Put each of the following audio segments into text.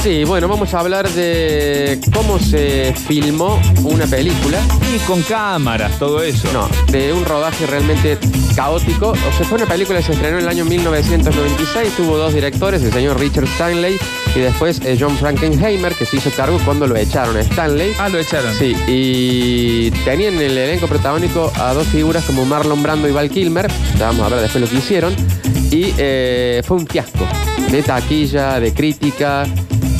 Sí, bueno, vamos a hablar de cómo se filmó una película. Y con cámaras, todo eso. No, de un rodaje realmente caótico. O sea, fue una película que se estrenó en el año 1996, tuvo dos directores, el señor Richard Stanley y después eh, John Frankenheimer, que se hizo cargo cuando lo echaron a Stanley. Ah, lo echaron. Sí, y tenían en el elenco protagónico a dos figuras como Marlon Brando y Val Kilmer. Ya vamos a ver después lo que hicieron. Y eh, fue un fiasco de taquilla, de crítica.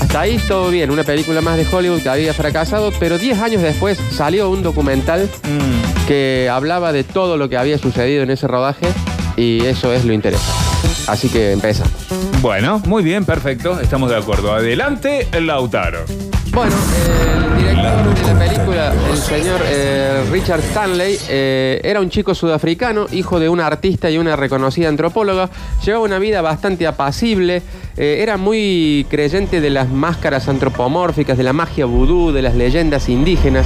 Hasta ahí todo bien, una película más de Hollywood que había fracasado, pero 10 años después salió un documental Mm, que hablaba de todo lo que había sucedido en ese rodaje y eso es lo interesante. Así que empezamos. Bueno, muy bien, perfecto. Estamos de acuerdo. Adelante, Lautaro. Bueno, el director de la película, el señor eh, Richard Stanley, eh, era un chico sudafricano, hijo de un artista y una reconocida antropóloga. Llevaba una vida bastante apacible, eh, era muy creyente de las máscaras antropomórficas, de la magia vudú, de las leyendas indígenas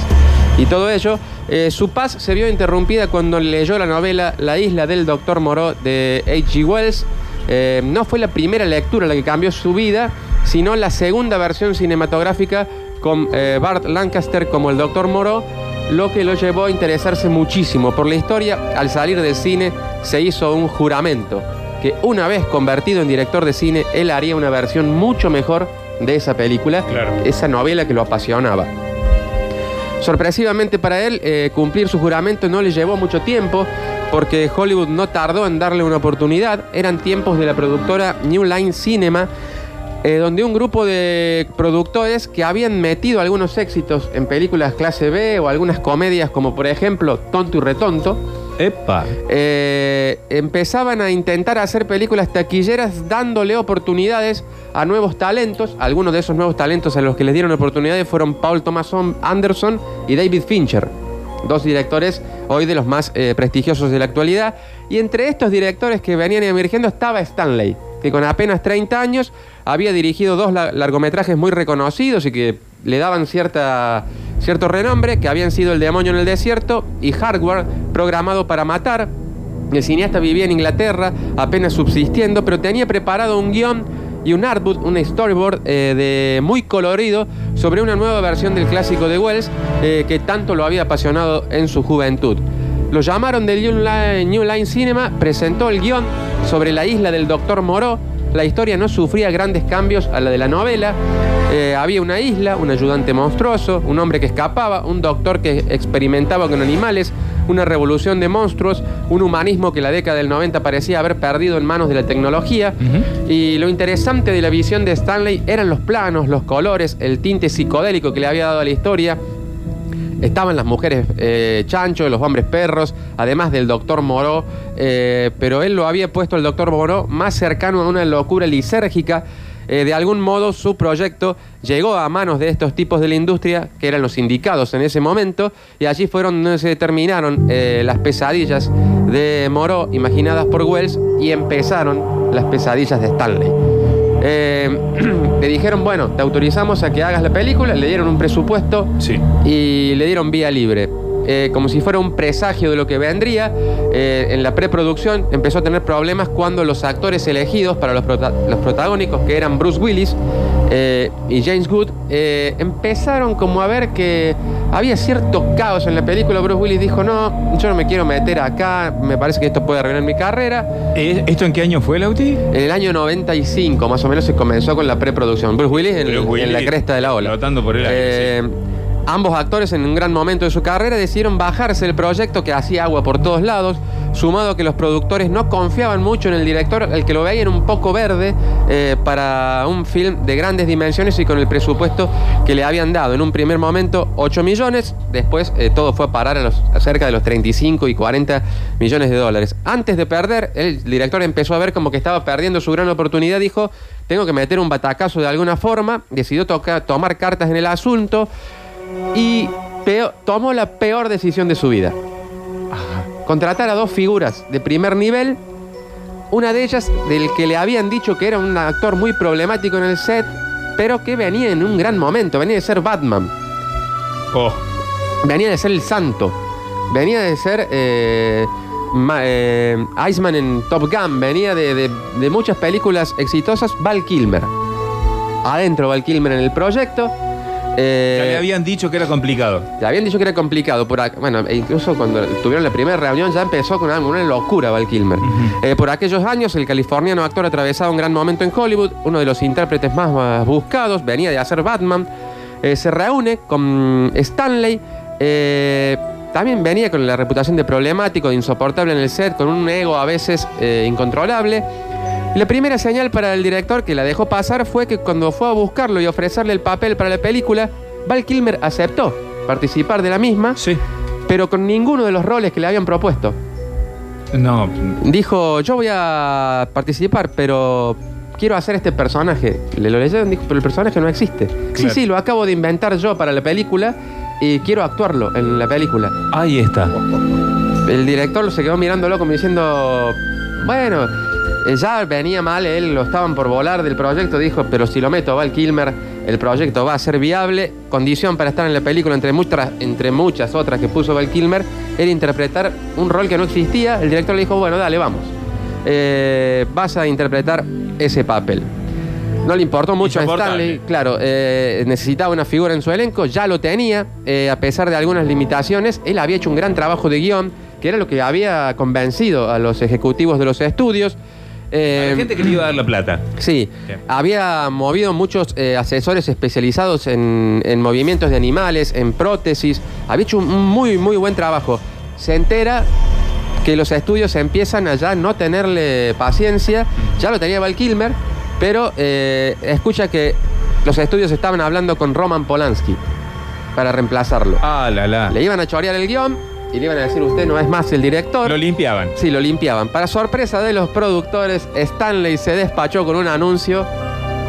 y todo ello. Su paz se vio interrumpida cuando leyó la novela La isla del Doctor Moreau de H.G. Wells. No fue la primera lectura la que cambió su vida, sino la segunda versión cinematográfica con eh, Bart Lancaster como el Doctor Moreau, lo que lo llevó a interesarse muchísimo por la historia. Al salir del cine se hizo un juramento que una vez convertido en director de cine, él haría una versión mucho mejor de esa película, Claro. esa novela que lo apasionaba. Sorpresivamente para él, eh, cumplir su juramento no le llevó mucho tiempo porque Hollywood no tardó en darle una oportunidad. Eran tiempos de la productora New Line Cinema, eh, donde un grupo de productores que habían metido algunos éxitos en películas clase B o algunas comedias como por ejemplo Tonto y Retonto, Epa. eh, empezaban a intentar hacer películas taquilleras dándole oportunidades a nuevos talentos. Algunos de esos nuevos talentos a los que les dieron oportunidades fueron Paul Thomas Anderson y David Fincher, dos directores hoy de los más eh, prestigiosos de la actualidad. Y entre estos directores que venían emergiendo estaba Stanley, que con apenas 30 años había dirigido dos la- largometrajes muy reconocidos y que le daban cierta, cierto renombre, que habían sido El demonio en el desierto y Hardware, programado para matar. El cineasta vivía en Inglaterra, apenas subsistiendo, pero tenía preparado un guion y un artbook, un storyboard eh, muy colorido sobre una nueva versión del clásico de Wells eh, que tanto lo había apasionado en su juventud. Lo llamaron del New Line, New Line Cinema, presentó el guion sobre la isla del Doctor Moreau. La historia no sufría grandes cambios a la de la novela. Eh, había una isla, un ayudante monstruoso, un hombre que escapaba, un doctor que experimentaba con animales, una revolución de monstruos, un humanismo que la década del 90 parecía haber perdido en manos de la tecnología. Y lo interesante de la visión de Stanley eran los planos, los colores, el tinte psicodélico que le había dado a la historia. Estaban las mujeres eh, chancho, los hombres perros, además del doctor Moreau, eh, pero él lo había puesto el doctor Moreau más cercano a una locura lisérgica. Eh, de algún modo su proyecto llegó a manos de estos tipos de la industria, que eran los indicados en ese momento, y allí fueron donde se terminaron eh, las pesadillas de Moreau imaginadas por Wells y empezaron las pesadillas de Stanley. Eh, le dijeron, bueno, te autorizamos a que hagas la película, le dieron un presupuesto Sí. y le dieron vía libre. Eh, como si fuera un presagio de lo que vendría, eh, en la preproducción empezó a tener problemas cuando los actores elegidos para los, prota- los protagónicos, que eran Bruce Willis eh, y James Good, empezaron como a ver que había cierto caos en la película. Bruce Willis dijo, no, yo no me quiero meter acá, me parece que esto puede arruinar mi carrera. Eh, ¿Esto en qué año fue, Lauti? En el año 95, más o menos, se comenzó con la preproducción. Bruce Willis en, Bruce Willis, en la cresta de la ola. por Ambos actores en un gran momento de su carrera decidieron bajarse el proyecto que hacía agua por todos lados, sumado que los productores no confiaban mucho en el director, el que lo veían un poco verde eh, para un film de grandes dimensiones y con el presupuesto que le habían dado. En un primer momento 8 millones, después eh, todo fue a parar a, los, cerca de los 35 y 40 millones de dólares. Antes de perder, el director empezó a ver como que estaba perdiendo su gran oportunidad, dijo, tengo que meter un batacazo de alguna forma, decidió toca- tomar cartas en el asunto y tomó la peor decisión de su vida. Contratar a dos figuras de primer nivel, una de ellas del que le habían dicho que era un actor muy problemático en el set, pero que venía en un gran momento, venía de ser Batman, Oh, venía de ser el santo, venía de ser eh, ma- eh, Iceman en Top Gun, venía de, de- de muchas películas exitosas, Val Kilmer. adentro Val Kilmer en el proyecto. Eh, Ya le habían dicho que era complicado. le habían dicho que era complicado. Por, bueno, e incluso cuando tuvieron la primera reunión ya empezó con una, una locura Val Kilmer. Eh, por aquellos años, el californiano actor atravesaba un gran momento en Hollywood, uno de los intérpretes más, más buscados, venía de hacer Batman. Eh, se reúne con Stanley. eh, también venía con la reputación de problemático, de insoportable en el set, con un ego a veces incontrolable. La primera señal para el director que la dejó pasar fue que cuando fue a buscarlo y ofrecerle el papel para la película, Val Kilmer aceptó participar de la misma, Sí. pero con ninguno de los roles que le habían propuesto. No, Dijo, yo voy a participar, pero quiero hacer este personaje. Le lo leyeron, dijo, pero el personaje no existe. Sí, Claro. sí, lo acabo de inventar yo para la película y quiero actuarlo en la película. ahí está. El director se quedó mirándolo como diciendo, bueno, eh, ya venía mal, él lo estaban por volar del proyecto, dijo, pero si lo meto a Val Kilmer, el proyecto va a ser viable. Condición para estar en la película, entre muchas, entre muchas otras que puso Val Kilmer, era interpretar un rol que no existía. El director le dijo, bueno, dale, vamos. Eh, vas a interpretar ese papel. No le importó mucho a. Stanley, claro, eh, necesitaba una figura en su elenco, ya lo tenía, a pesar de algunas limitaciones, él había hecho un gran trabajo de guion, que era lo que había convencido a los ejecutivos de los estudios. Eh, Hay gente que le iba a dar la plata. Sí, Bien. había movido muchos eh, asesores especializados en, en movimientos de animales, en prótesis. Había hecho un muy, muy buen trabajo. Se entera que los estudios empiezan a ya no tenerle paciencia. Ya lo tenía Val Kilmer, pero eh, escucha que los estudios estaban hablando con Roman Polanski para reemplazarlo. Ah, la la. Le iban a chorear el guion y le iban a decir, usted no es más el director. Lo limpiaban. Sí, lo limpiaban. Para sorpresa de los productores, Stanley se despachó con un anuncio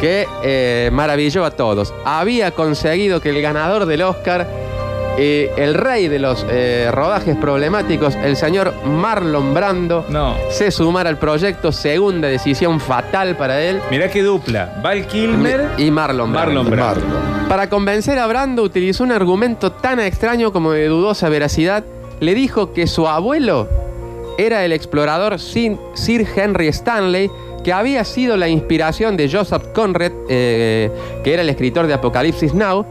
que eh, maravilló a todos. Había conseguido que el ganador del Oscar, eh, el rey de los eh, rodajes problemáticos, el señor Marlon Brando, No. se sumara al proyecto. Segunda decisión fatal para él. Mirá qué dupla. Val Kilmer. Y Marlon Brando. Marlon Brando. Marlon. Para convencer a Brando utilizó un argumento tan extraño como de dudosa veracidad. Le dijo que su abuelo era el explorador Sir Henry Stanley, que había sido la inspiración de Joseph Conrad, eh, que era el escritor de Apocalipsis Now,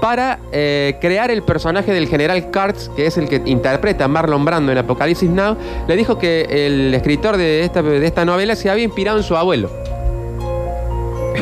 para eh, crear el personaje del general Kurtz, que es el que interpreta a Marlon Brando en Apocalipsis Now. Le dijo que el escritor de esta, de esta novela se había inspirado en su abuelo.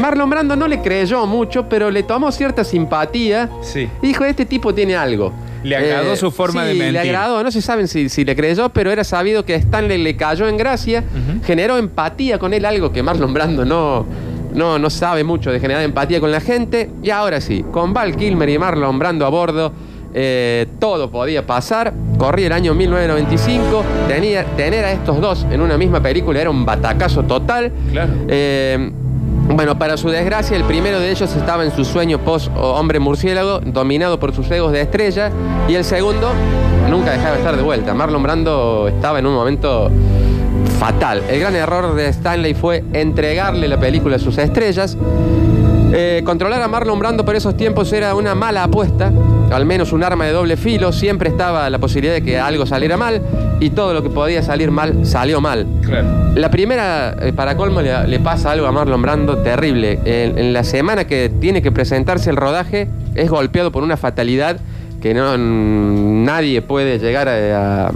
Marlon Brando no le creyó mucho, pero le tomó cierta simpatía. Sí. Y dijo, este tipo tiene algo. Eh, Le agradó su forma de mentir. le agradó. No se saben si, si le creyó, pero era sabido que Stanley le cayó en gracia. Generó empatía con él, algo que Marlon Brando no, no, no sabe mucho de generar empatía con la gente. Y ahora sí, con Val Kilmer y Marlon Brando a bordo, eh, todo podía pasar. Corría el año 1995. Tenía, tener a estos dos en una misma película era un batacazo total. Claro. Eh, bueno, para su desgracia, el primero de ellos estaba en su sueño post-hombre murciélago, dominado por sus egos de estrella, y el segundo nunca dejaba de estar de vuelta. Marlon Brando estaba en un momento fatal. El gran error de Stanley fue entregarle la película a sus estrellas. Eh, controlar a Marlon Brando por esos tiempos era una mala apuesta, al menos un arma de doble filo. Siempre estaba la posibilidad de que algo saliera mal, y todo lo que podía salir mal salió mal. Claro. La primera, eh, para colmo, le, le pasa algo a Marlon Brando terrible. En, en la semana que tiene que presentarse el rodaje, es golpeado por una fatalidad que no, nadie puede llegar a, a-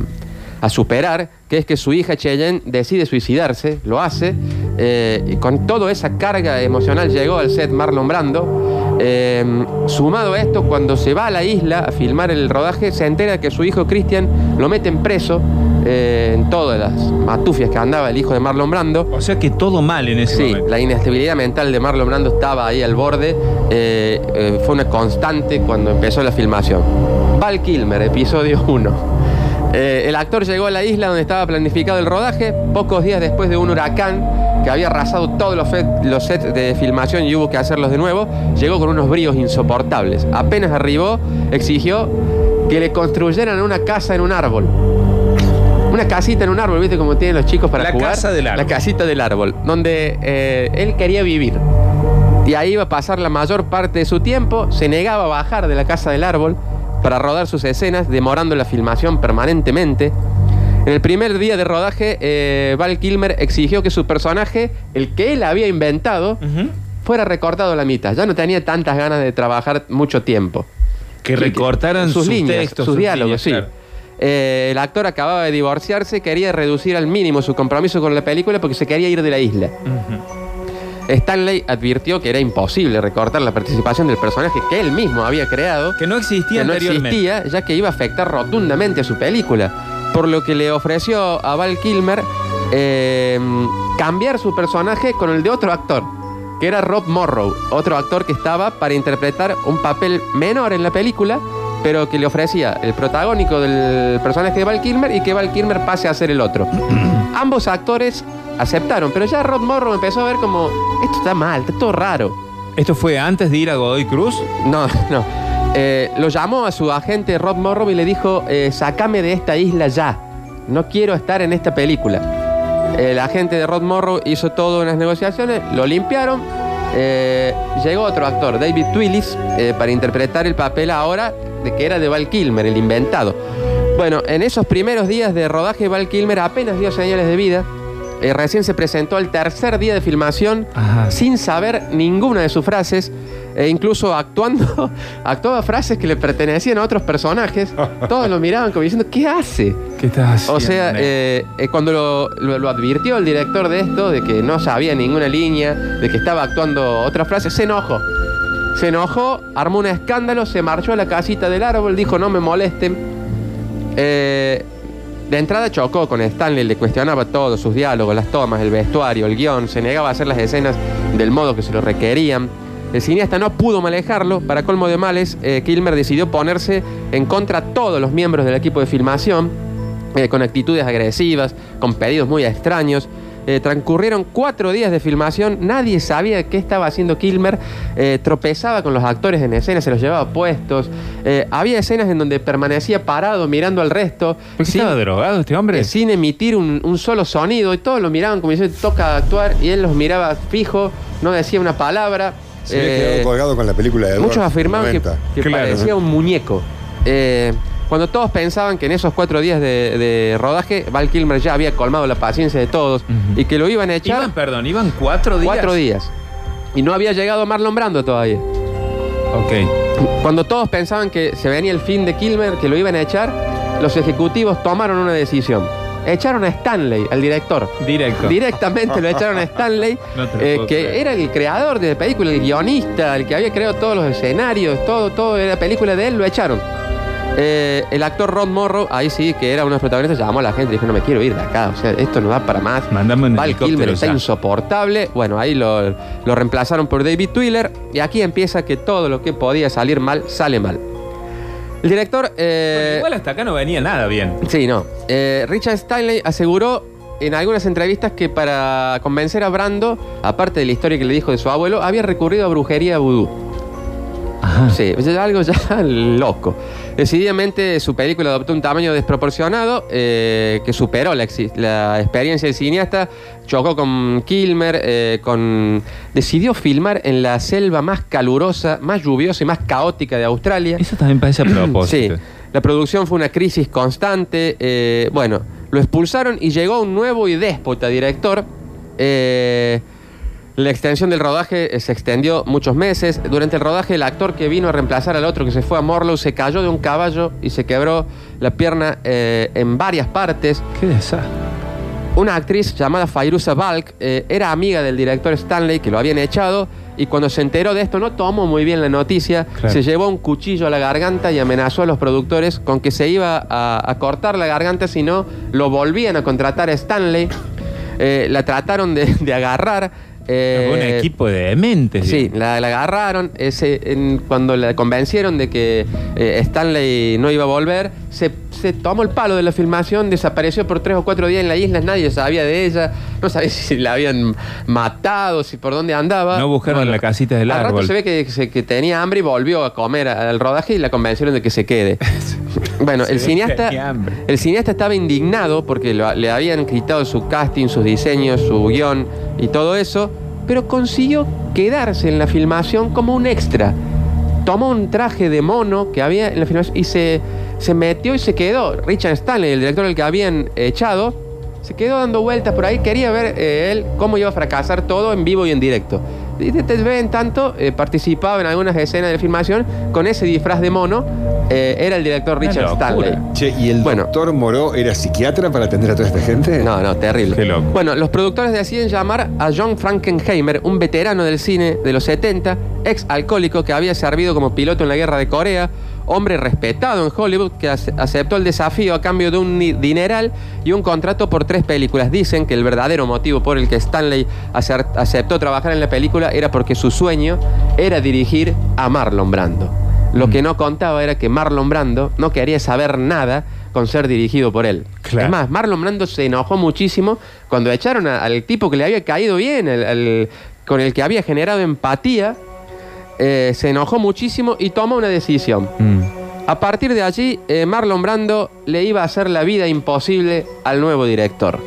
a superar, que es que su hija Cheyenne decide suicidarse, lo hace, eh, y con toda esa carga emocional llegó al set Marlon Brando. Eh, sumado a esto, cuando se va a la isla a filmar el rodaje, se entera que su hijo Christian lo meten preso eh, en todas las matufias que andaba el hijo de Marlon Brando. O sea que todo mal en ese Sí, momento. la inestabilidad mental de Marlon Brando estaba ahí al borde. eh, eh, fue una constante cuando empezó la filmación. Val Kilmer, episodio 1. Eh, el actor llegó a la isla donde estaba planificado el rodaje, pocos días después de un huracán que había arrasado todos los, sets de filmación y hubo que hacerlos de nuevo. Llegó con unos bríos insoportables. Apenas arribó, exigió que le construyeran una casa en un árbol. Una casita en un árbol, ¿viste? Como tienen los chicos para La jugar. casa del árbol. La casita del árbol, donde eh, él quería vivir. Y ahí iba a pasar la mayor parte de su tiempo. Se negaba a bajar de la casa del árbol para rodar sus escenas, demorando la filmación permanentemente. En el primer día de rodaje, eh, Val Kilmer exigió que su personaje, el que él había inventado, fuera recortado a la mitad. Ya no tenía tantas ganas de trabajar mucho tiempo. Que recortaran sus, sus, líneas, textos, sus, diálogos, líneas, sí. claro. Eh, el actor acababa de divorciarse, quería reducir al mínimo su compromiso con la película porque se quería ir de la isla. Ujú. Stanley advirtió que era imposible recortar la participación del personaje que él mismo había creado, Que no existía que no anteriormente. existía, ya que iba a afectar rotundamente a su película. Por lo que le ofreció a Val Kilmer eh, cambiar su personaje con el de otro actor, que era Rob Morrow, otro actor que estaba para interpretar un papel menor en la película, pero que le ofrecía el protagónico del personaje de Val Kilmer y que Val Kilmer pase a ser el otro. Ambos actores aceptaron, pero ya Rob Morrow empezó a ver como, esto está mal, está todo raro. ¿Esto fue antes de ir a Godoy Cruz? No, no. Eh, lo llamó a su agente Rob Morrow y le dijo, eh, sacame de esta isla ya. No quiero estar en esta película. El agente de Rob Morrow hizo todas unas negociaciones, lo limpiaron. eh, llegó otro actor, David Twillis, eh, para interpretar el papel ahora de que era de Val Kilmer, el inventado. Bueno, en esos primeros días de rodaje, Val Kilmer apenas dio señales de vida. Eh, recién se presentó al tercer día de filmación Ajá. sin saber ninguna de sus frases, e incluso actuando, actuaba frases que le pertenecían a otros personajes. Todos lo miraban como diciendo, ¿qué hace? ¿Qué estás haciendo? O sea, eh, eh, cuando lo, lo- lo advirtió el director de esto, de que no sabía ninguna línea, de que estaba actuando otras frases, se enojó. Se enojó, armó un escándalo, se marchó a la casita del árbol, dijo no me molesten. Eh, de entrada chocó con Stanley, le cuestionaba todo, sus diálogos, las tomas, el vestuario, el guion, se negaba a hacer las escenas del modo que se lo requerían. El cineasta no pudo manejarlo, para colmo de males, eh, Kilmer decidió ponerse en contra de todos los miembros del equipo de filmación, eh, con actitudes agresivas, con pedidos muy extraños. Eh, transcurrieron cuatro días de filmación, nadie sabía qué estaba haciendo Kilmer, eh, tropezaba con los actores en escena, se los llevaba puestos, Eh, había escenas en donde permanecía parado mirando al resto, ¿Por qué sin, estaba drogado este hombre? eh, sin emitir un, un solo sonido, y todos lo miraban como diciendo, toca actuar, y él los miraba fijo, no decía una palabra. Se había Eh, quedado colgado con la película de Muchos afirmaban que, 90. que Claro. parecía un muñeco. Eh, cuando todos pensaban que en esos cuatro días de, de rodaje, Val Kilmer ya había colmado la paciencia de todos y que lo iban a echar Iban, perdón, iban cuatro días. cuatro días. Y no había llegado Marlon Brando todavía. Ok. Cuando todos pensaban que se venía el fin de Kilmer, que lo iban a echar, los ejecutivos tomaron una decisión. Echaron a Stanley, al director. Directo. Directamente lo echaron a Stanley, No eh, que era el creador de la película, el guionista, el que había creado todos los escenarios, todo, todo era película de él, lo echaron. Eh, el actor Rod Morrow, ahí sí, que era uno de los protagonistas, llamó a la gente y dijo, no me quiero ir de acá, o sea, esto no da para más. Mandame un Val Kilmer está ya. insoportable. Bueno, ahí lo, lo reemplazaron por David Twiller y aquí empieza que todo lo que podía salir mal, sale mal. El director... eh, igual hasta acá no venía nada bien. Sí, no. Eh, Richard Stanley aseguró en algunas entrevistas que para convencer a Brando, aparte de la historia que le dijo de su abuelo, había recurrido a brujería vudú. Ajá. Sí, es algo ya loco. Decididamente su película adoptó un tamaño desproporcionado eh, que superó la, experiencia del cineasta, chocó con Kilmer, eh, con... decidió filmar en la selva más calurosa, más lluviosa y más caótica de Australia. Eso también parece a Sí, propósito. la producción fue una crisis constante. eh, bueno, lo expulsaron y llegó un nuevo y déspota director. Eh, la extensión del rodaje eh, se extendió muchos meses. Durante el rodaje, el actor que vino a reemplazar al otro que se fue a Morlow se cayó de un caballo y se quebró la pierna eh, en varias partes. Qué desastre. Una actriz llamada Fairuza Balk eh, era amiga del director Stanley, que lo habían echado, y cuando se enteró de esto no tomó muy bien la noticia, Claro. se llevó un cuchillo a la garganta y amenazó a los productores con que se iba a, a cortar la garganta si no lo volvían a contratar a Stanley. Eh, la trataron de, de agarrar. Eh, un equipo de dementes. Sí, la, la agarraron. ese, en- cuando la convencieron de que eh, Stanley no iba a volver, se, se tomó el palo de la filmación, desapareció por tres o cuatro días en la isla, nadie sabía de ella, no sabía si la habían matado, si por dónde andaba. No buscaron la casita del al rato árbol. se ve que, tenía hambre y volvió a comer al rodaje y la convencieron de que se quede. bueno, Se el cineasta, el cineasta estaba indignado porque lo- le habían quitado su casting, sus diseños, su guion y todo eso, pero consiguió quedarse en la filmación como un extra. Tomó un traje de mono que había en la filmación y se, se metió y se quedó. Richard Stanley, el director al que habían echado, se quedó dando vueltas por ahí. Quería ver eh, él cómo iba a fracasar todo en vivo y en directo. y de, de vez en tanto eh, participaba en algunas escenas de filmación con ese disfraz de mono. eh, era el director Richard. Stanley. Che, ¿y el Bueno. doctor Moró era psiquiatra para atender a toda esta gente? No, no, terrible. Qué loco. Bueno, los productores deciden llamar a John Frankenheimer, un veterano del cine de los 70, ex alcohólico que había servido como piloto en la guerra de Corea, hombre respetado en Hollywood que ace- aceptó el desafío a cambio de un dineral y un contrato por tres películas. Dicen que el verdadero motivo por el que Stanley aceptó trabajar en la película era porque su sueño era dirigir a Marlon Brando. Lo que no contaba era que Marlon Brando no quería saber nada con ser dirigido por él. Claro. Es más, Marlon Brando se enojó muchísimo cuando echaron a- al tipo que le había caído bien, con el que había generado empatía. Eh, se enojó muchísimo y tomó una decisión. Mm. A partir de allí, eh, Marlon Brando le iba a hacer la vida imposible al nuevo director.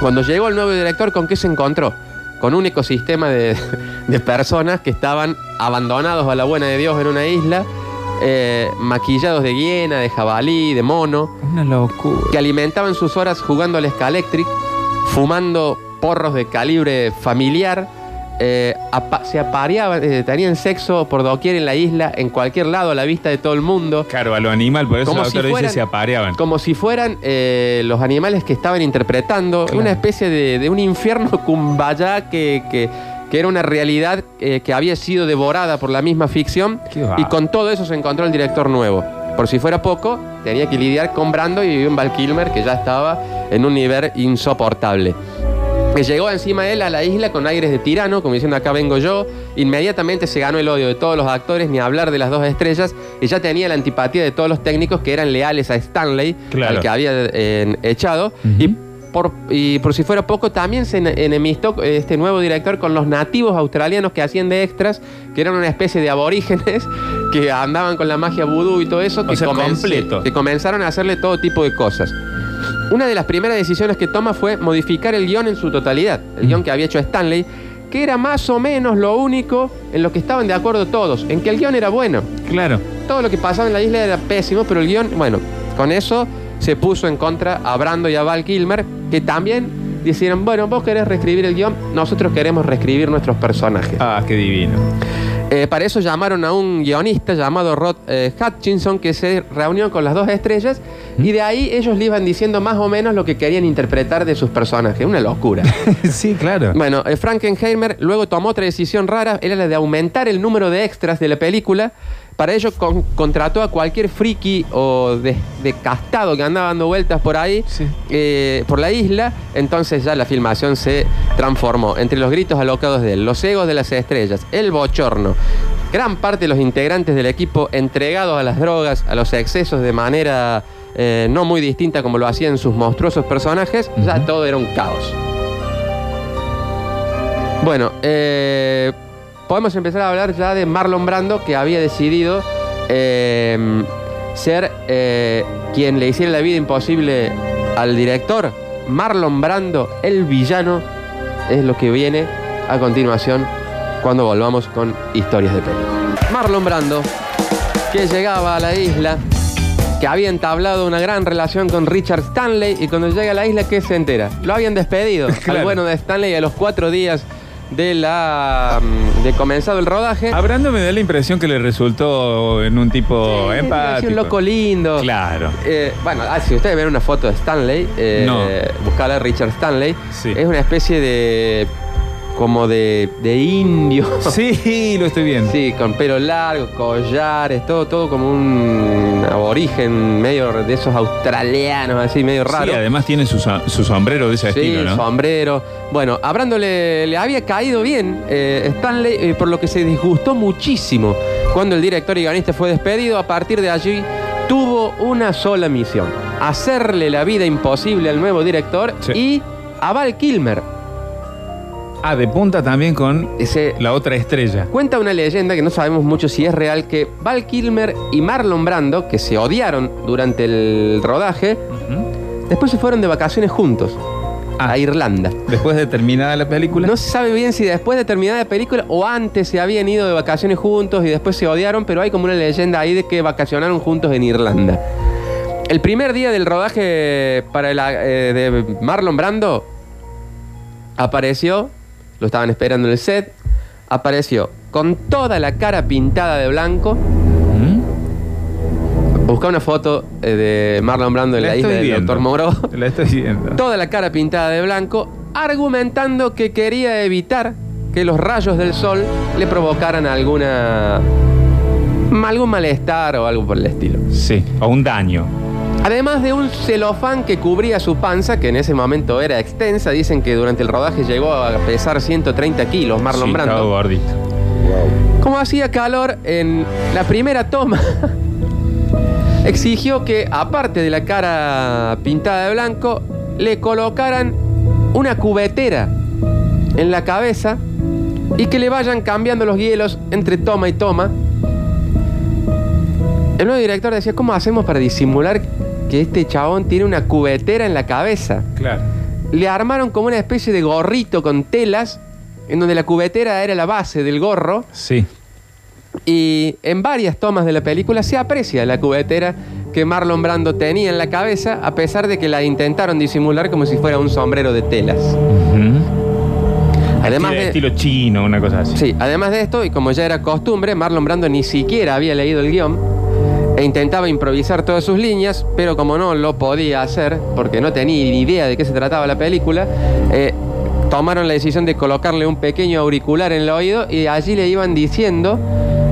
Cuando llegó el nuevo director, ¿con qué se encontró? Con un ecosistema de, de personas que estaban abandonados a la buena de Dios en una isla, eh, maquillados de hiena, de jabalí, de mono, Una locura. que alimentaban sus horas jugando al Scalectric, fumando porros de calibre familiar, eh, apa- se apareaban, eh, tenían sexo por doquier en la isla, en cualquier lado, a la vista de todo el mundo. Claro, a lo animal, por eso Como el si doctor dice fueran- se apareaban. Como si fueran eh, los animales que estaban interpretando Claro. una especie de, de un infierno kumbaya que, que- que era una realidad que había sido devorada por la misma ficción. Y con todo eso se encontró el director nuevo. Por si fuera poco, tenía que lidiar con Brando y un Val Kilmer que ya estaba en un nivel insoportable. Que llegó encima de él a la isla con aires de tirano, como diciendo acá vengo yo. Inmediatamente se ganó el odio de todos los actores, ni hablar de las dos estrellas. Y ya tenía la antipatía de todos los técnicos que eran leales a Stanley, Claro. al que había eh, echado. Y por, y por si fuera poco, también se ene- enemistó eh, este nuevo director con los nativos australianos que hacían de extras, que eran una especie de aborígenes que andaban con la magia vudú y todo eso, que, sea, comenz- completo. que comenzaron a hacerle todo tipo de cosas. Una de las primeras decisiones que toma fue modificar el guion en su totalidad, el guion que había hecho Stanley, que era más o menos lo único en lo que estaban de acuerdo todos, en que el guion era bueno. Claro. Todo lo que pasaba en la isla era pésimo, pero el guion, bueno, con eso se puso en contra a Brando y a Val Kilmer, que también dijeron, bueno, vos querés reescribir el guion, nosotros queremos reescribir nuestros personajes. Ah, qué divino. Eh, para eso llamaron a un guionista llamado Rod eh, Hutchinson que se reunió con las dos estrellas y de ahí ellos le iban diciendo más o menos lo que querían interpretar de sus personajes. Una locura. sí, claro. Bueno, eh, Frankenheimer luego tomó otra decisión rara, era la de aumentar el número de extras de la película. Para ello con- contrató a cualquier friki o de, de castado que andaba dando vueltas por ahí, Sí. eh, por la isla. Entonces ya la filmación se transformó entre los gritos alocados de él, los egos de las estrellas, el bochorno. Gran parte de los integrantes del equipo entregados a las drogas, a los excesos de manera eh, no muy distinta como lo hacían sus monstruosos personajes, ya todo era un caos. Bueno, eh, podemos empezar a hablar ya de Marlon Brando, que había decidido eh, ser eh, quien le hiciera la vida imposible al director. Marlon Brando, el villano, es lo que viene a continuación cuando volvamos con historias de película. Marlon Brando, que llegaba a la isla, que había entablado una gran relación con Richard Stanley y cuando llega a la isla, ¿qué se entera? Lo habían despedido al Claro. bueno de Stanley a los cuatro días de la mm, de comenzado el rodaje. A Brando me da la impresión que le resultó en un tipo Sí, empático. Un loco lindo. Claro. Eh, bueno, ah, si ustedes ven una foto de Stanley, eh, No. buscarla Richard Stanley, Sí. es una especie de como de, de indio. Sí, lo estoy viendo. Sí, con pelo largo, collares, todo, todo como un aborigen medio de esos australianos, así medio raro. Sí, además tiene su, so- su sombrero de ese Sí, estilo, ¿no? sombrero. Bueno, a Brando le, le había caído bien eh, Stanley, eh, por lo que se disgustó muchísimo cuando el director y guionista fue despedido. A partir de allí tuvo una sola misión: hacerle la vida imposible al nuevo director Sí. y a Val Kilmer. Ah, de punta también con Ese, la otra estrella. Cuenta una leyenda que no sabemos mucho si es real que Val Kilmer y Marlon Brando, que se odiaron durante el rodaje, Ujú. después se fueron de vacaciones juntos Ah. a Irlanda. Después de terminada la película. No se sabe bien si después de terminar la película o antes se habían ido de vacaciones juntos y después se odiaron, pero hay como una leyenda ahí de que vacacionaron juntos en Irlanda. El primer día del rodaje para el, eh, de Marlon Brando apareció lo estaban esperando en el set, apareció con toda la cara pintada de blanco. ¿Mm? Busca una foto eh, de Marlon Brando en la, isla estoy del viendo. Dr. Moreau. La estoy viendo. Toda la cara pintada de blanco, argumentando que quería evitar que los rayos del sol le provocaran alguna algún malestar o algo por el estilo. Sí, o un daño. Además de un celofán que cubría su panza, que en ese momento era extensa, dicen que durante el rodaje llegó a pesar 130 kilos Marlon sí, Brando. gordito. Como hacía calor en la primera toma, exigió que, aparte de la cara pintada de blanco, le colocaran una cubetera en la cabeza y que le vayan cambiando los hielos entre toma y toma. El nuevo director decía, ¿cómo hacemos para disimular que este chabón tiene una cubetera en la cabeza? Claro. Le armaron como una especie de gorrito con telas, en donde la cubetera era la base del gorro. Sí. Y en varias tomas de la película se aprecia la cubetera que Marlon Brando tenía en la cabeza, a pesar de que la intentaron disimular como si fuera un sombrero de telas. Además de, estilo chino, una cosa así. sí, además de esto, y como ya era costumbre, Marlon Brando ni siquiera había leído el guion e intentaba improvisar todas sus líneas, pero como no lo podía hacer, porque no tenía ni idea de qué se trataba la película, eh, tomaron la decisión de colocarle un pequeño auricular en el oído y allí le iban diciendo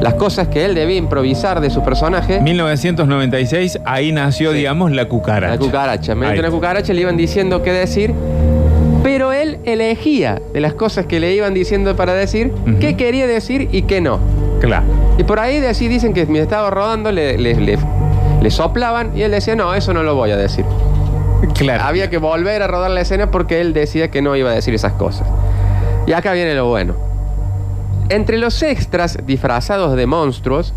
las cosas que él debía improvisar de su personaje. 1996, ahí nació, Sí. digamos, la cucaracha. La cucaracha. Mediante una cucaracha le iban diciendo qué decir, pero él elegía de las cosas que le iban diciendo para decir qué quería decir y qué no. Claro. Y por ahí de así dicen que mientras estaba rodando le, le- le- le soplaban y él decía, no, eso no lo voy a decir. Claro. Había que volver a rodar la escena porque él decía que no iba a decir esas cosas. Y acá viene lo bueno. Entre los extras disfrazados de monstruos,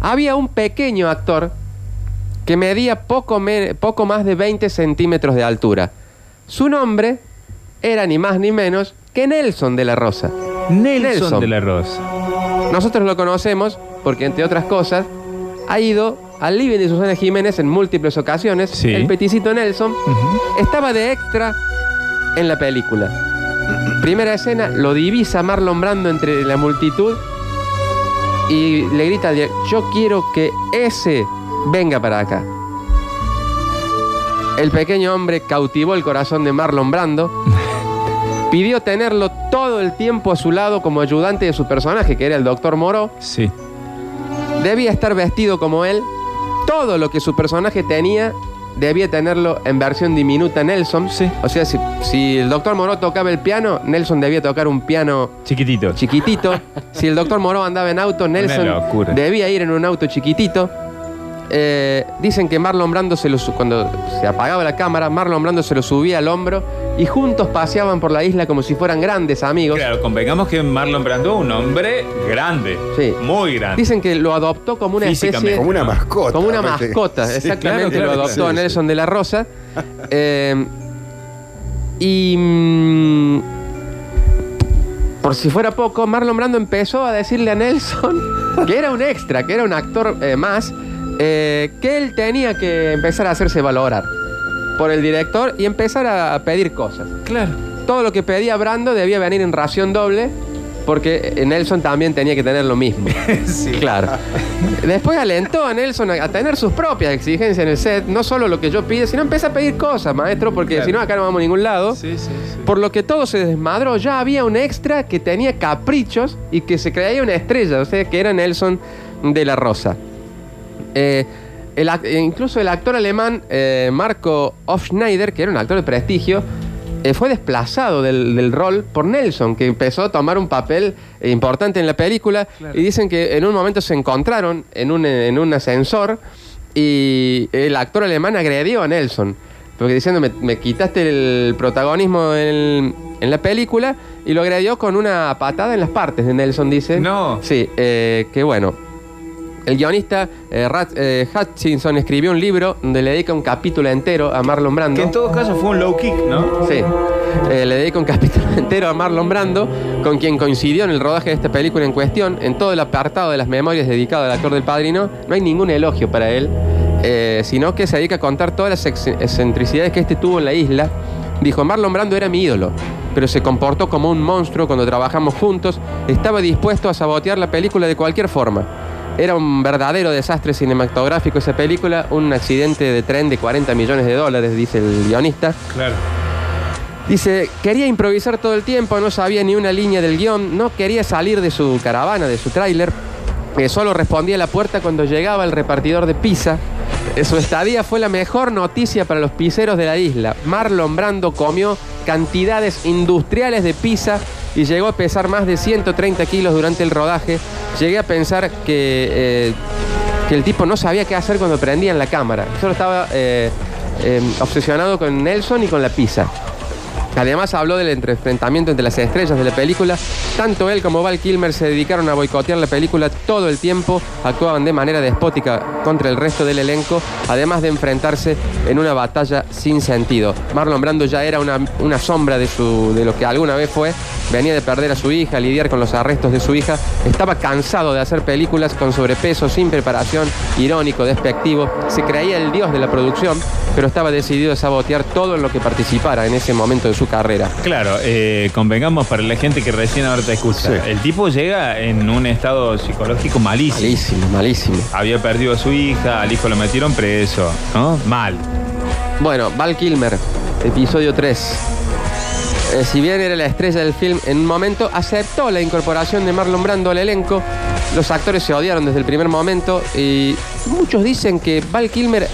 había un pequeño actor que medía poco, me- poco más de 20 centímetros de altura. Su nombre era ni más ni menos que Nelson de la Rosa. Nelson, Nelson. de la Rosa. Nosotros lo conocemos porque, entre otras cosas, ha ido al living de Susana Jiménez en múltiples ocasiones. Sí. El peticito Nelson estaba de extra en la película. Primera escena, lo divisa Marlon Brando entre la multitud y le grita yo quiero que ese venga para acá. El pequeño hombre cautivó el corazón de Marlon Brando. Pidió tenerlo todo el tiempo a su lado como ayudante de su personaje, que era el doctor Moro. Sí. Debía estar vestido como él. Todo lo que su personaje tenía debía tenerlo en versión diminuta Nelson. Sí. O sea, si, si el doctor Moro tocaba el piano, Nelson debía tocar un piano Chiquitito. chiquitito. si el doctor Moro andaba en auto, Nelson debía ir en un auto chiquitito. Eh, dicen que Marlon Brando se lo cuando se apagaba la cámara, Marlon Brando se lo subía al hombro y juntos paseaban por la isla como si fueran grandes amigos. Claro, convengamos que Marlon Brando un hombre grande. Sí. Muy grande. Dicen que lo adoptó como una especie. Como una mascota. como una aparte. mascota, Sí, exactamente claro, lo adoptó sí, Nelson de la Rosa. Eh, y mm, por si fuera poco, Marlon Brando empezó a decirle a Nelson que era un extra, que era un actor eh, más, eh, que él tenía que empezar a hacerse valorar por el director y empezar a, pedir cosas. Claro. Todo lo que pedía Brando debía venir en ración doble, porque Nelson también tenía que tener lo mismo. sí. Claro. Después alentó a Nelson a, a tener sus propias exigencias en el set, no solo lo que yo pide, sino empieza a pedir cosas, maestro, porque Claro. si no acá no vamos a ningún lado. Sí, sí, sí. Por lo que todo se desmadró, ya había un extra que tenía caprichos y que se creía una estrella, o sea, que era Nelson de la Rosa. Eh, el eh, incluso el actor alemán eh, Marco Hofschneider, que era un actor de prestigio, eh, fue desplazado del, del rol por Nelson, que empezó a tomar un papel importante en la película. Claro. Y dicen que en un momento se encontraron en un, en un ascensor y el actor alemán agredió a Nelson. Porque diciendo, me, me quitaste el protagonismo en, en la película y lo agredió con una patada en las partes de Nelson, dice. No. Sí, eh, que bueno. El guionista eh, Rat- eh, Hutchinson escribió un libro donde le dedica un capítulo entero a Marlon Brando. Que en todo caso fue un low kick, ¿no? Sí. Eh, le dedica un capítulo entero a Marlon Brando, con quien coincidió en el rodaje de esta película en cuestión. En todo el apartado de las memorias dedicado al actor del padrino, no hay ningún elogio para él, sino que se dedica a contar todas las ex- excentricidades que este tuvo en la isla. Dijo, Marlon Brando era mi ídolo. pero se comportó como un monstruo cuando trabajamos juntos. Estaba dispuesto a sabotear la película de cualquier forma. Era un verdadero desastre cinematográfico esa película, un accidente de tren de 40 millones de dólares, dice el guionista. Claro. Dice, quería improvisar todo el tiempo, no sabía ni una línea del guion, no quería salir de su caravana, de su tráiler, que solo respondía a la puerta cuando llegaba el repartidor de pizza. Eh, Su estadía fue la mejor noticia para los pizzeros de la isla. Marlon Brando comió cantidades industriales de pizza y llegó a pesar más de 130 kilos durante el rodaje. Llegué a pensar que, eh, que el tipo no sabía qué hacer cuando prendían la cámara. Solo estaba eh, eh, obsesionado con Nelson y con la pizza. Además habló del enfrentamiento entre las estrellas de la película. Tanto él como Val Kilmer se dedicaron a boicotear la película todo el tiempo. Actuaban de manera despótica contra el resto del elenco, además de enfrentarse en una batalla sin sentido. Marlon Brando ya era una, una sombra de, su, de lo que alguna vez fue. Venía de perder a su hija, lidiar con los arrestos de su hija. Estaba cansado de hacer películas con sobrepeso, sin preparación, irónico, despectivo. Se creía el dios de la producción, pero estaba decidido a sabotear todo en lo que participara en ese momento de su carrera. Claro, eh, convengamos para la gente que recién ahora te escucha. Sí. El tipo llega en un estado psicológico malísimo. Malísimo, malísimo. Había perdido a su hija, al hijo lo metieron preso, ¿no? Mal. Bueno, Val Kilmer, episodio 3. Eh, si bien era la estrella del film, en un momento aceptó la incorporación de Marlon Brando al elenco. Los actores se odiaron desde el primer momento y muchos dicen que Val Kilmer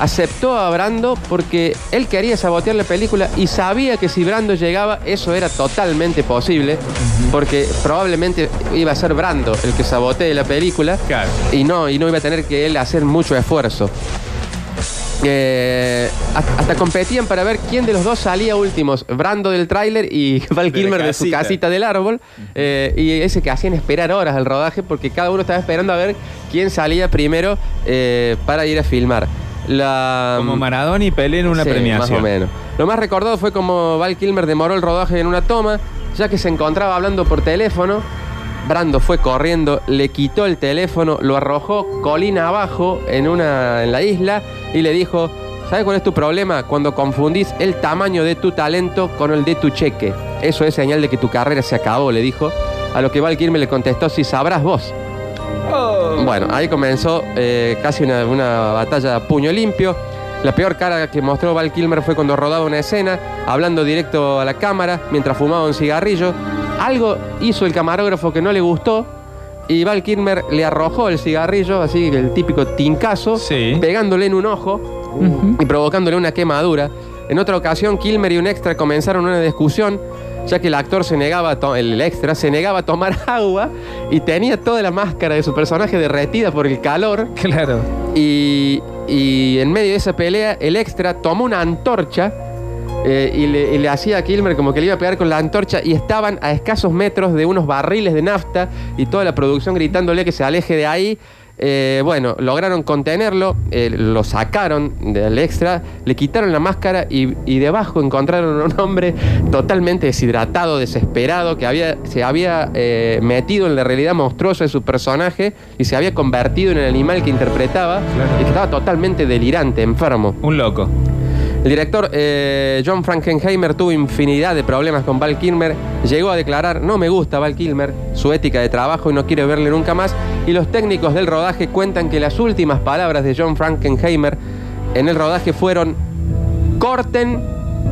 aceptó a Brando porque él quería sabotear la película y sabía que si Brando llegaba eso era totalmente posible porque probablemente iba a ser Brando el que sabotee la película Claro. y no, y no iba a tener que él hacer mucho esfuerzo. Eh, hasta competían para ver quién de los dos salía últimos. Brando del tráiler y Val Kilmer de su casita. casita del árbol. Eh, y ese que hacían esperar horas al rodaje porque cada uno estaba esperando a ver quién salía primero eh, para ir a filmar. La, Como Maradona y Pelé en una Sí, premiación. Más o menos. Lo más recordado fue como Val Kilmer demoró el rodaje en una toma, ya que se encontraba hablando por teléfono. Brando fue corriendo, le quitó el teléfono, lo arrojó colina abajo en, una, en la isla y le dijo, ¿sabes cuál es tu problema? Cuando confundís el tamaño de tu talento con el de tu cheque. Eso es señal de que tu carrera se acabó, le dijo. A lo que Val Kilmer le contestó, si sabrás vos. Bueno, ahí comenzó eh, casi una, una batalla a puño limpio. La peor cara que mostró Val Kilmer fue cuando rodaba una escena, hablando directo a la cámara mientras fumaba un cigarrillo. Algo hizo el camarógrafo que no le gustó y Val Kilmer le arrojó el cigarrillo, así el típico tincazo, Sí. pegándole en un ojo y provocándole una quemadura. En otra ocasión, Kilmer y un extra comenzaron una discusión, ya que el actor se negaba, a el extra se negaba a tomar agua y tenía toda la máscara de su personaje derretida por el calor. Claro. Y, y en medio de esa pelea, el extra tomó una antorcha eh, y, le, hacía a Kilmer como que le iba a pegar con la antorcha y estaban a escasos metros de unos barriles de nafta y toda la producción gritándole que se aleje de ahí. Eh, bueno, lograron contenerlo, eh, lo sacaron del extra, le quitaron la máscara y, y debajo encontraron a un hombre totalmente deshidratado, desesperado, que había, se había eh, metido en la realidad monstruosa de su personaje y se había convertido en el animal que interpretaba y que estaba totalmente delirante, enfermo. Un loco. El director eh, John Frankenheimer tuvo infinidad de problemas con Val Kilmer. Llegó a declarar, no me gusta Val Kilmer, su ética de trabajo y no quiero verle nunca más. Y los técnicos del rodaje cuentan que las últimas palabras de John Frankenheimer en el rodaje fueron, corten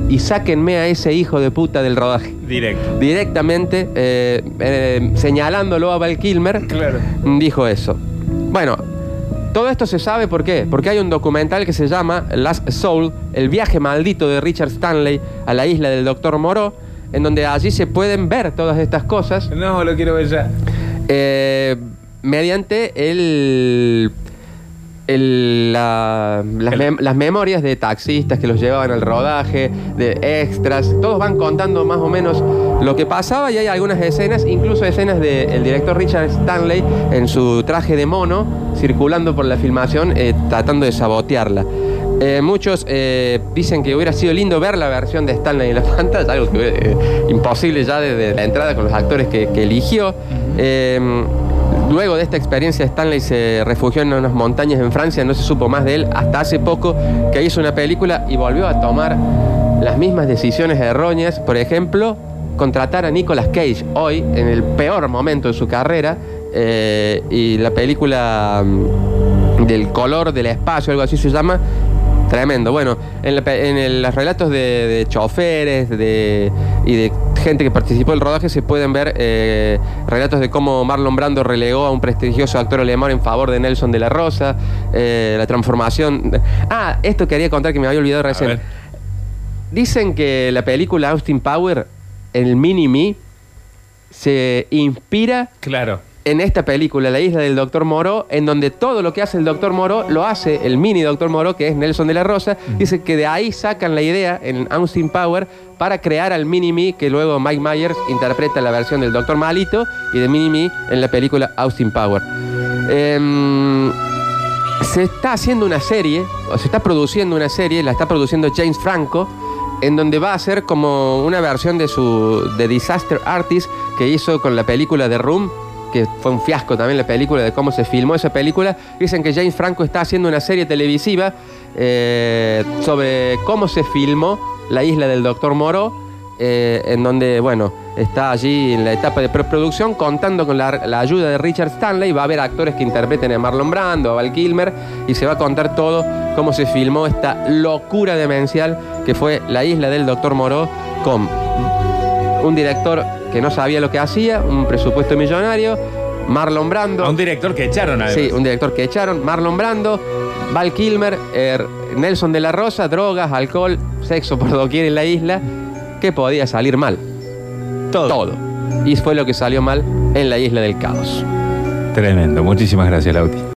y sáquenme a ese hijo de puta del rodaje. Directo. Directamente eh, eh, señalándolo a Val Kilmer, Claro. dijo eso. Bueno, todo esto se sabe por qué. Porque hay un documental que se llama Last Soul, el viaje maldito de Richard Stanley a la isla del Doctor Moreau, en donde allí se pueden ver todas estas cosas No, lo quiero ver ya. eh, mediante el, el- la- las, El- mem- las memorias de taxistas que los llevaban al rodaje, de extras, todos van contando más o menos lo que pasaba y hay algunas escenas, incluso escenas del director Richard Stanley en su traje de mono, circulando por la filmación, eh, tratando de sabotearla. Eh, muchos eh, dicen que hubiera sido lindo ver la versión de Stanley en la pantalla, algo que eh, imposible ya desde la entrada con los actores que, que eligió. Eh, luego de esta experiencia, Stanley se refugió en unas montañas en Francia, no se supo más de él hasta hace poco que hizo una película y volvió a tomar las mismas decisiones erróneas. Por ejemplo, contratar a Nicolas Cage hoy, en el peor momento de su carrera, eh, y la película mm, del color del espacio, algo así se llama, tremendo. Bueno, en, la en el- los relatos de, de choferes de, y de gente que participó del rodaje se pueden ver eh, relatos de cómo Marlon Brando relegó a un prestigioso actor alemán en favor de Nelson de la Rosa, eh, la transformación... Ah, esto quería contar que me había olvidado recién. Dicen que la película Austin Power, el Mini-Me, se inspira Claro. En esta película, La isla del Doctor Moro, en donde todo lo que hace el Doctor Moro lo hace el mini Doctor Moro, que es Nelson de la Rosa. Dice que de ahí sacan la idea en Austin Power para crear al Mini-Me, que luego Mike Myers interpreta la versión del Doctor Malito y de Mini-Me en la película Austin Power. Em, se está haciendo una serie, o se está produciendo una serie, la está produciendo James Franco, en donde va a ser como una versión de su de Disaster Artist que hizo con la película The Room, que fue un fiasco también la película, de cómo se filmó esa película. Dicen que James Franco está haciendo una serie televisiva eh, sobre cómo se filmó la isla del Doctor Moro, eh, en donde, bueno, está allí en la etapa de preproducción contando con la, la ayuda de Richard Stanley. Va a haber actores que interpreten a Marlon Brando, a Val Kilmer, y se va a contar todo cómo se filmó esta locura demencial que fue la isla del Doctor Moro con un director que no sabía lo que hacía, un presupuesto millonario, Marlon Brando. A un director que echaron además. Sí, un director que echaron, Marlon Brando, Val Kilmer, er, Nelson de la Rosa, drogas, alcohol, sexo por doquier en la isla. ¿Qué podía salir mal? Todo. Todo. Y fue lo que salió mal en la isla del caos. Tremendo. Muchísimas gracias, Lauti.